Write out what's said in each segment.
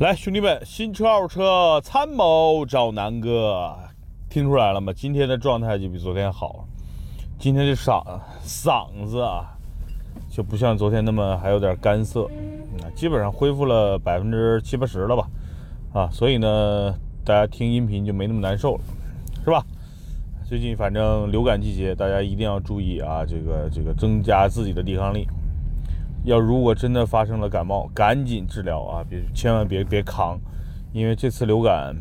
来，兄弟们，新车二手车参谋找南哥，听出来了吗？今天的状态就比昨天好，今天这嗓嗓子啊，就不像昨天那么还有点干涩，基本上恢复了百分之七八十了吧，啊，所以呢，大家听音频就没那么难受了，是吧？最近反正流感季节，大家一定要注意啊，这个这个增加自己的抵抗力。要如果真的发生了感冒，赶紧治疗啊！别千万别别扛，因为这次流感，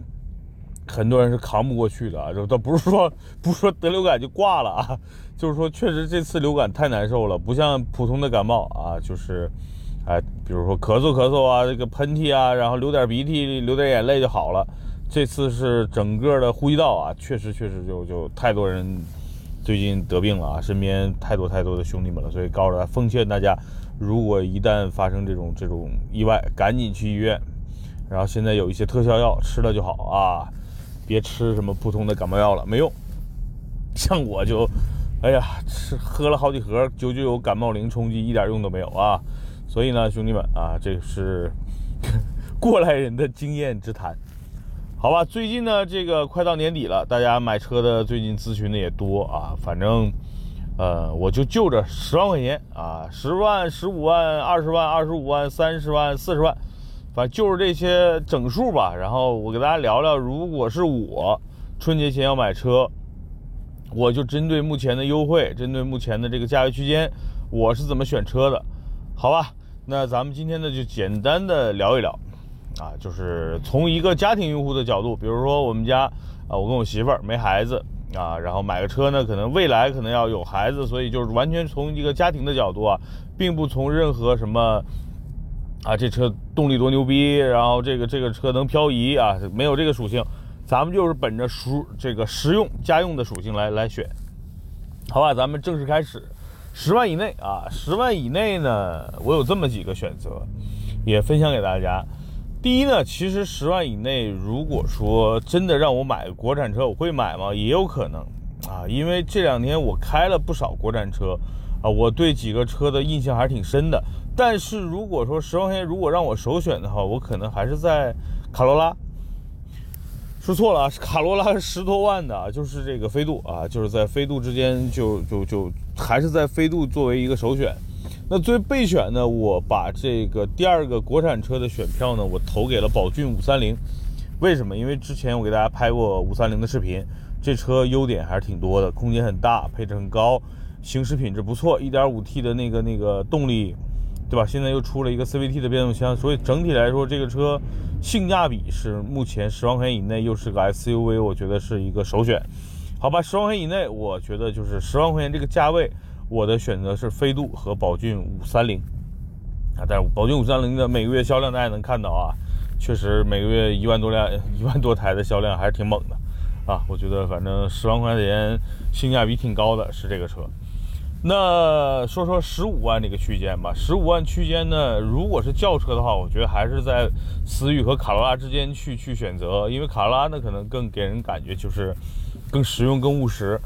很多人是扛不过去的啊。这倒不是说不是说得流感就挂了啊，就是说确实这次流感太难受了，不像普通的感冒啊，就是，哎，比如说咳嗽咳嗽啊，这个喷嚏啊，然后流点鼻涕、流点眼泪就好了。这次是整个的呼吸道啊，确实确实就就太多人最近得病了啊，身边太多太多的兄弟们了，所以告诉他，奉劝大家。如果一旦发生这种这种意外，赶紧去医院。然后现在有一些特效药，吃了就好啊，别吃什么普通的感冒药了，没用。像我就，哎呀，吃喝了好几盒九九九感冒灵冲击，一点用都没有啊。所以呢，兄弟们啊，这是 过来人的经验之谈，好吧？最近呢，这个快到年底了，大家买车的最近咨询的也多啊，反正。呃，我就就着十万块钱啊，十万、十五万、二十万、二十五万、三十万、四十万，反正就是这些整数吧。然后我给大家聊聊，如果是我春节前要买车，我就针对目前的优惠，针对目前的这个价位区间，我是怎么选车的？好吧，那咱们今天呢就简单的聊一聊，啊，就是从一个家庭用户的角度，比如说我们家啊，我跟我媳妇儿没孩子。啊，然后买个车呢，可能未来可能要有孩子，所以就是完全从一个家庭的角度啊，并不从任何什么啊，这车动力多牛逼，然后这个这个车能漂移啊，没有这个属性，咱们就是本着实这个实用家用的属性来来选，好吧，咱们正式开始，十万以内啊，十万以内呢，我有这么几个选择，也分享给大家。第一呢，其实十万以内，如果说真的让我买国产车，我会买吗？也有可能啊，因为这两天我开了不少国产车啊，我对几个车的印象还是挺深的。但是如果说十万块钱如果让我首选的话，我可能还是在卡罗拉。说错了啊，是卡罗拉十多万的，就是这个飞度啊，就是在飞度之间就就就还是在飞度作为一个首选。那作为备选呢，我把这个第二个国产车的选票呢，我投给了宝骏五三零。为什么？因为之前我给大家拍过五三零的视频，这车优点还是挺多的，空间很大，配置很高，行驶品质不错，1.5T 的那个那个动力，对吧？现在又出了一个 CVT 的变速箱，所以整体来说，这个车性价比是目前十万块钱以内又是个 SUV，我觉得是一个首选。好吧，十万块钱以内，我觉得就是十万块钱这个价位。我的选择是飞度和宝骏五三零啊，但是宝骏五三零的每个月销量大家能看到啊，确实每个月一万多辆、一万多台的销量还是挺猛的啊。我觉得反正十万块钱性价比挺高的，是这个车。那说说十五万这个区间吧，十五万区间呢，如果是轿车的话，我觉得还是在思域和卡罗拉之间去去选择，因为卡罗拉呢可能更给人感觉就是更实用、更务实。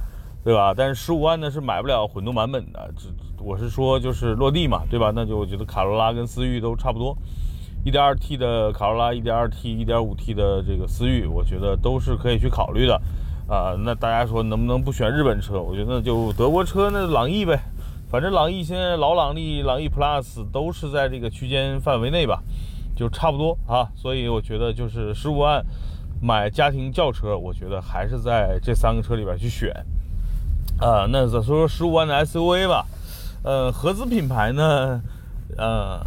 对吧？但是十五万呢是买不了混动版本的，这我是说就是落地嘛，对吧？那就我觉得卡罗拉跟思域都差不多，1.2T 的卡罗拉，1.2T、1.5T 的这个思域，我觉得都是可以去考虑的啊。那大家说能不能不选日本车？我觉得就德国车那朗逸呗，反正朗逸现在老朗逸、朗逸 Plus 都是在这个区间范围内吧，就差不多啊。所以我觉得就是十五万买家庭轿车，我觉得还是在这三个车里边去选。啊，那再说说十五万的 SUV 吧，呃，合资品牌呢，呃，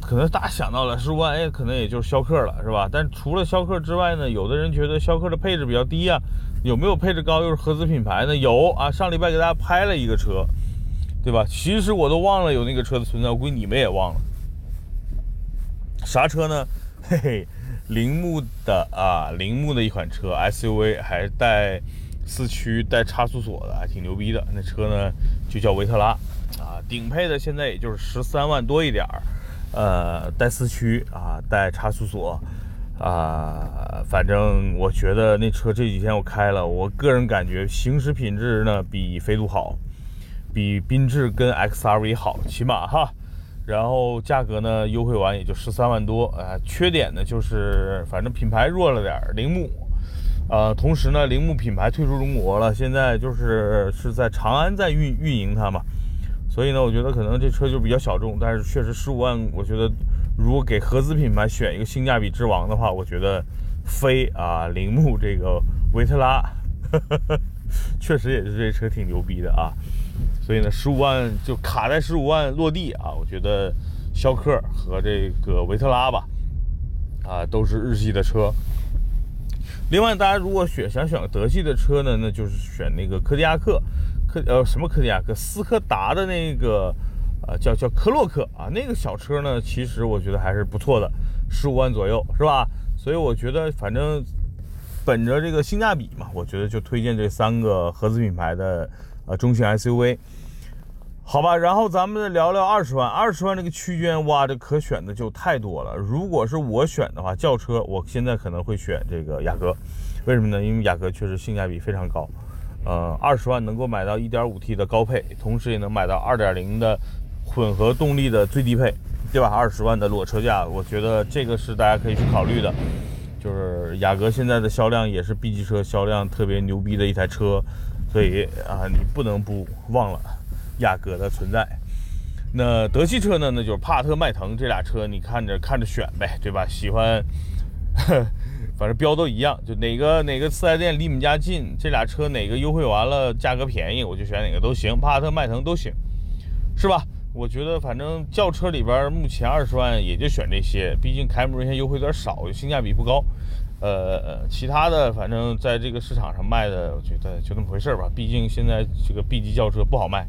可能大家想到了十五万，哎，可能也就是逍客了，是吧？但除了逍客之外呢，有的人觉得逍客的配置比较低啊，有没有配置高又是合资品牌呢？有啊，上礼拜给大家拍了一个车，对吧？其实我都忘了有那个车的存在，我估计你们也忘了，啥车呢？嘿嘿，铃木的啊，铃木的一款车 SUV，还带。四驱带差速锁的，还挺牛逼的。那车呢，就叫维特拉，啊，顶配的现在也就是十三万多一点儿，呃，带四驱啊，带差速锁，啊，反正我觉得那车这几天我开了，我个人感觉行驶品质呢比飞度好，比缤智跟 XRV 好，起码哈。然后价格呢优惠完也就十三万多啊。缺点呢就是反正品牌弱了点儿，铃木，呃，同时呢铃木品牌退出中国了，现在就是是在长安在运运营它嘛，所以呢我觉得可能这车就比较小众，但是确实十五万，我觉得如果给合资品牌选一个性价比之王的话，我觉得非啊铃木这个维特拉，确实也是这车挺牛逼的啊。所以呢，十五万就卡在十五万落地啊！我觉得逍客和这个维特拉吧，啊，都是日系的车。另外，大家如果选想选德系的车呢，那就是选那个柯迪亚克，柯呃什么柯迪亚克，斯柯达的那个呃叫叫科洛克啊，那个小车呢，其实我觉得还是不错的，十五万左右是吧？所以我觉得反正本着这个性价比嘛，我觉得就推荐这三个合资品牌的呃中型 SUV。好吧，然后咱们再聊聊二十万，二十万这个区间，哇，这可选的就太多了。如果是我选的话，轿车，我现在可能会选这个雅阁，为什么呢？因为雅阁确实性价比非常高，呃，二十万能够买到 1.5T 的高配，同时也能买到2.0的混合动力的最低配，对吧？二十万的裸车价，我觉得这个是大家可以去考虑的。就是雅阁现在的销量也是 B 级车销量特别牛逼的一台车，所以啊，你不能不忘了。雅阁的存在，那德系车呢？那就是帕特、迈腾这俩车，你看着看着选呗，对吧？喜欢，反正标都一样，就哪个哪个四 S 店离你们家近，这俩车哪个优惠完了，价格便宜，我就选哪个都行，帕特、迈腾都行，是吧？我觉得反正轿车里边目前二十万也就选这些，毕竟凯美瑞现在优惠有点少，性价比不高。呃，其他的反正在这个市场上卖的，我觉得就那么回事吧。毕竟现在这个 B 级轿车不好卖。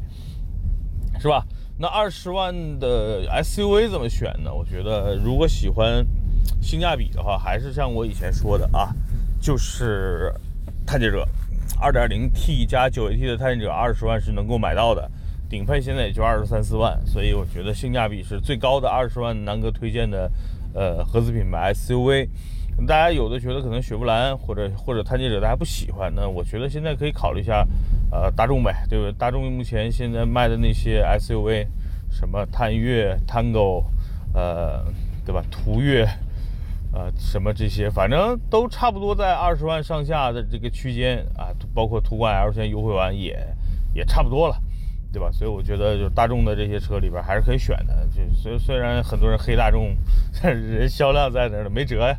是吧？那二十万的 SUV 怎么选呢？我觉得如果喜欢性价比的话，还是像我以前说的啊，就是探界者，2.0T 加 9AT 的探界者，二十万是能够买到的，顶配现在也就二十三四万，所以我觉得性价比是最高的。二十万南哥推荐的，呃，合资品牌 SUV。大家有的觉得可能雪佛兰或者或者探界者大家不喜欢，那我觉得现在可以考虑一下，呃，大众呗，对吧？大众目前现在卖的那些 SUV，什么探岳、Tango，呃，对吧？途岳，呃，什么这些，反正都差不多在二十万上下的这个区间啊，包括途观 L 现在优惠完也也差不多了，对吧？所以我觉得就是大众的这些车里边还是可以选的，就虽虽然很多人黑大众，但是人销量在那儿呢，没辙呀。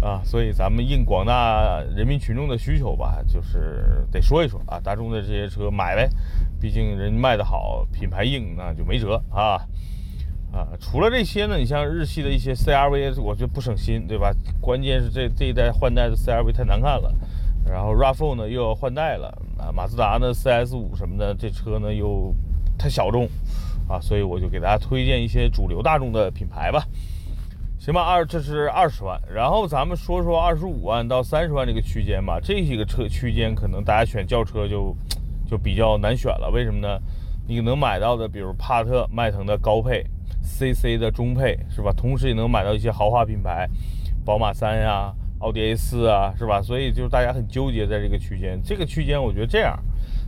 啊所以咱们应广大人民群众的需求吧，就是得说一说啊，大众的这些车买呗，毕竟人卖的好，品牌硬，那就没辙啊啊！除了这些呢，你像日系的一些 CRV，我觉得不省心，对吧？关键是这这一代换代的 CRV 太难看了，然后 RAV4 呢又要换代了啊，马自达呢 CS5 什么的，这车呢又太小众啊，所以我就给大家推荐一些主流大众的品牌吧。行吧，二这是二十万，然后咱们说说二十五万到三十万这个区间吧。这几个车区间可能大家选轿车就就比较难选了，为什么呢？你能买到的，比如帕特、迈腾的高配，CC 的中配，是吧？同时也能买到一些豪华品牌，宝马三呀、奥迪 A 四啊，是吧？所以就是大家很纠结在这个区间。这个区间我觉得这样，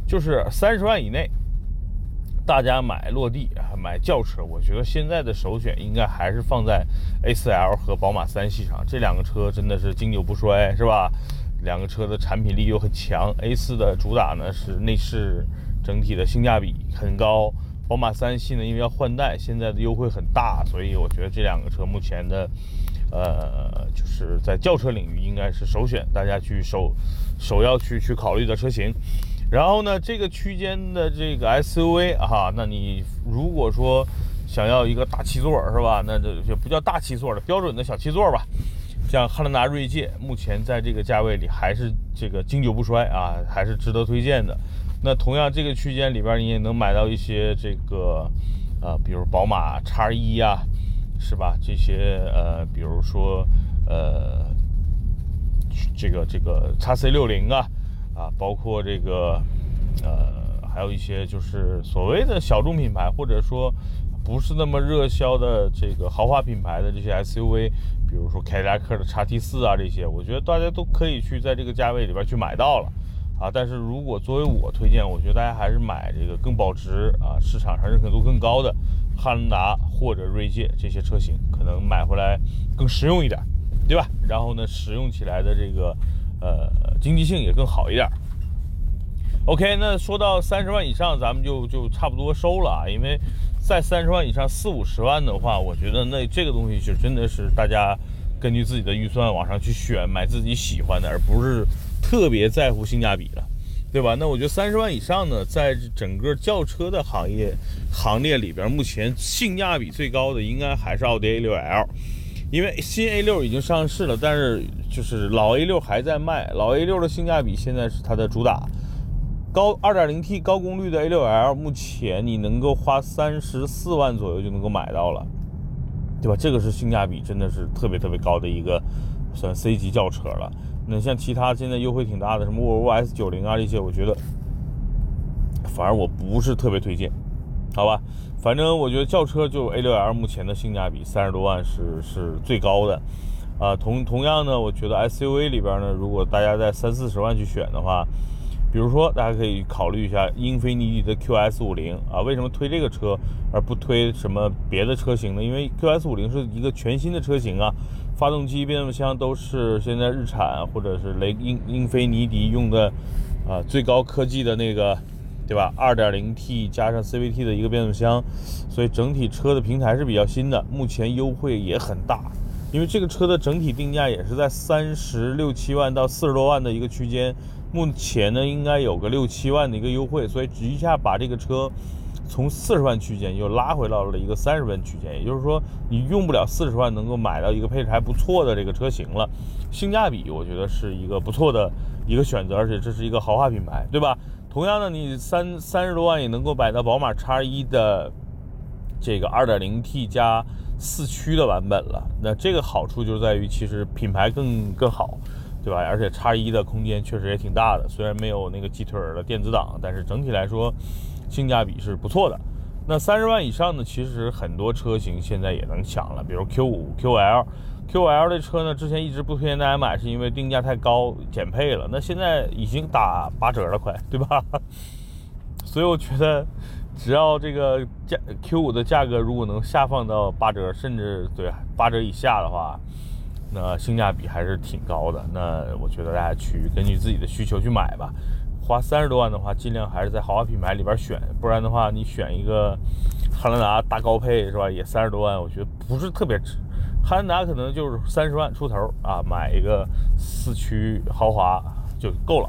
就是三十万以内。大家买落地，买轿车，我觉得现在的首选应该还是放在 A4L 和宝马三系上。这两个车真的是经久不衰，是吧？两个车的产品力又很强。A4 的主打呢是内饰整体的性价比很高，宝马三系呢因为要换代，现在的优惠很大，所以我觉得这两个车目前的，呃，就是在轿车领域应该是首选，大家去首首要去去考虑的车型。然后呢，这个区间的这个 SUV 哈，那你如果说想要一个大七座是吧？那这就不叫大七座了，标准的小七座吧。像汉兰达锐界，目前在这个价位里还是这个经久不衰啊，还是值得推荐的。那同样这个区间里边，你也能买到一些这个呃，比如宝马叉一呀，是吧？这些呃，比如说呃，这个这个叉 C 六零啊。啊，包括这个，呃，还有一些就是所谓的小众品牌，或者说不是那么热销的这个豪华品牌的这些 SUV，比如说凯迪拉克的叉 T 四啊，这些，我觉得大家都可以去在这个价位里边去买到了啊。但是如果作为我推荐，我觉得大家还是买这个更保值啊，市场上认可度更高的汉兰达或者锐界这些车型，可能买回来更实用一点，对吧？然后呢，使用起来的这个呃经济性也更好一点。OK，那说到三十万以上，咱们就就差不多收了啊，因为在三十万以上四五十万的话，我觉得那这个东西就真的是大家根据自己的预算往上去选，买自己喜欢的，而不是特别在乎性价比了。对吧？那我觉得三十万以上呢，在整个轿车的行业行列里边，目前性价比最高的应该还是奥迪 A6L，因为新 A6 已经上市了，但是就是老 A6 还在卖，老 A6 的性价比现在是它的主打。高 2.0T 高功率的 A6L，目前你能够花三十四万左右就能够买到了，对吧？这个是性价比真的是特别特别高的一个算 C 级轿车了。那像其他现在优惠挺大的，什么沃尔沃 S90 啊这些，我觉得反而我不是特别推荐，好吧？反正我觉得轿车就 A6L 目前的性价比三十多万是是最高的，啊，同同样呢，我觉得 SUV 里边呢，如果大家在三四十万去选的话，比如说大家可以考虑一下英菲尼迪的 QS50 啊，为什么推这个车而不推什么别的车型呢？因为 QS50 是一个全新的车型啊。发动机、变速箱都是现在日产或者是雷英英菲尼迪用的，啊，最高科技的那个，对吧？2.0T 加上 CVT 的一个变速箱，所以整体车的平台是比较新的，目前优惠也很大，因为这个车的整体定价也是在三十六七万到四十多万的一个区间，目前呢应该有个六七万的一个优惠，所以一下把这个车。从四十万区间又拉回到了一个三十万区间，也就是说，你用不了四十万能够买到一个配置还不错的这个车型了，性价比我觉得是一个不错的一个选择，而且这是一个豪华品牌，对吧？同样的，你三三十多万也能够买到宝马叉一的这个二点零 T 加四驱的版本了，那这个好处就在于其实品牌更更好，对吧？而且叉一的空间确实也挺大的，虽然没有那个鸡腿的电子档，但是整体来说。性价比是不错的，那三十万以上呢？其实很多车型现在也能抢了，比如 Q 五、QL、QL 的车呢，之前一直不推荐大家买，是因为定价太高，减配了。那现在已经打八折了，快，对吧？所以我觉得，只要这个价 Q 五的价格如果能下放到八折，甚至对八折以下的话，那性价比还是挺高的。那我觉得大家去根据自己的需求去买吧。花三十多万的话，尽量还是在豪华品牌里边选，不然的话，你选一个汉兰达大高配是吧？也三十多万，我觉得不是特别值。汉兰达可能就是三十万出头啊，买一个四驱豪华就够了，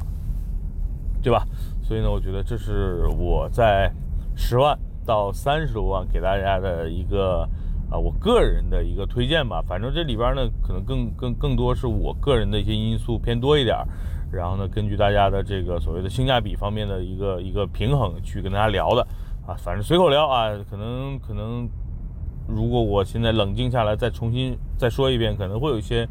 对吧？所以呢，我觉得这是我在十万到三十多万给大家的一个啊，我个人的一个推荐吧。反正这里边呢，可能更更更多是我个人的一些因素偏多一点。然后呢，根据大家的这个所谓的性价比方面的一个一个平衡去跟大家聊的啊，反正随口聊啊，可能可能，如果我现在冷静下来再重新再说一遍，可能会有一些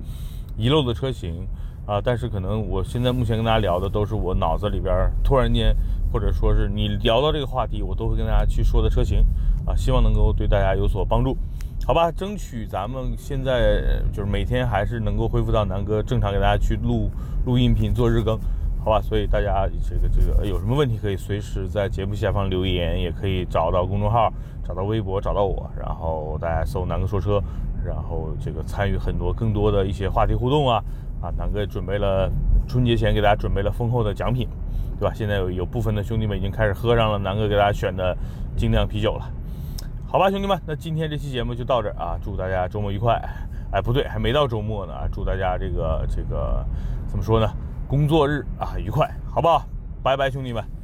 遗漏的车型啊，但是可能我现在目前跟大家聊的都是我脑子里边突然间或者说是你聊到这个话题，我都会跟大家去说的车型啊，希望能够对大家有所帮助。好吧，争取咱们现在就是每天还是能够恢复到南哥正常给大家去录录音频做日更，好吧？所以大家这个这个有什么问题可以随时在节目下方留言，也可以找到公众号、找到微博、找到我，然后大家搜南哥说车，然后这个参与很多更多的一些话题互动啊啊！南哥准备了春节前给大家准备了丰厚的奖品，对吧？现在有有部分的兄弟们已经开始喝上了南哥给大家选的精酿啤酒了。好吧，兄弟们，那今天这期节目就到这儿啊！祝大家周末愉快。哎，不对，还没到周末呢！祝大家这个这个怎么说呢？工作日啊愉快，好不好？拜拜，兄弟们。